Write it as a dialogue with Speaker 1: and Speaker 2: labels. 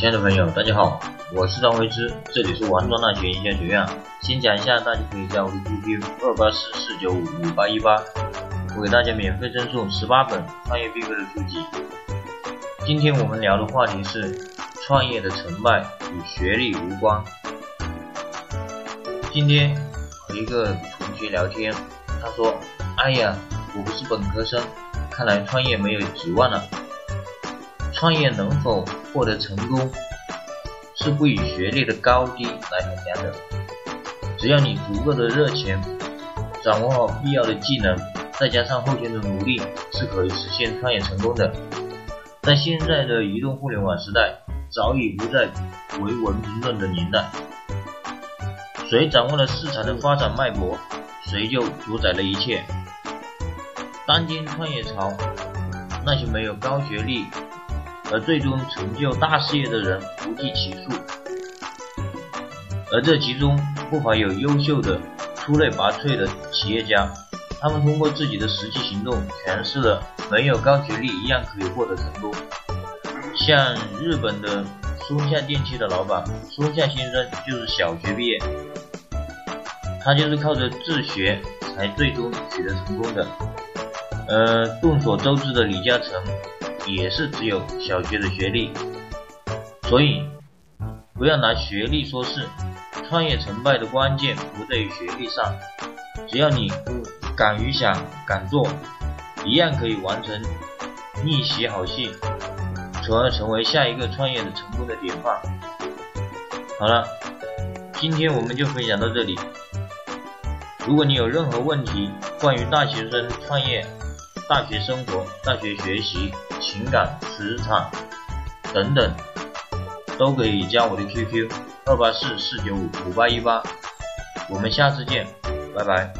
Speaker 1: 亲爱的朋友，大家好，我是张维之，这里是王庄大学营销学院。先讲一下，大家可以加我的 QQ 二八四四九五五八一八，我给大家免费赠送十八本创业必备的书籍。今天我们聊的话题是创业的成败与学历无关。今天和一个同学聊天，他说：“哎呀，我不是本科生，看来创业没有指望了。”创业能否获得成功，是不以学历的高低来衡量的。只要你足够的热情，掌握好必要的技能，再加上后天的努力，是可以实现创业成功的。在现在的移动互联网时代，早已不在唯文凭论的年代。谁掌握了市场的发展脉搏，谁就主宰了一切。当今创业潮，那些没有高学历。而最终成就大事业的人不计其数，而这其中不乏有优秀的、出类拔萃的企业家，他们通过自己的实际行动诠释了没有高学历一样可以获得成功。像日本的松下电器的老板松下先生就是小学毕业，他就是靠着自学才最终取得成功的。呃，众所周知的李嘉诚。也是只有小学的学历，所以不要拿学历说事。创业成败的关键不在于学历上，只要你敢于想、敢做，一样可以完成逆袭好戏，从而成为下一个创业的成功的典范。好了，今天我们就分享到这里。如果你有任何问题，关于大学生创业、大学生活、大学学习，情感、职场等等，都可以加我的 QQ 二八四四九五五八一八，我们下次见，拜拜。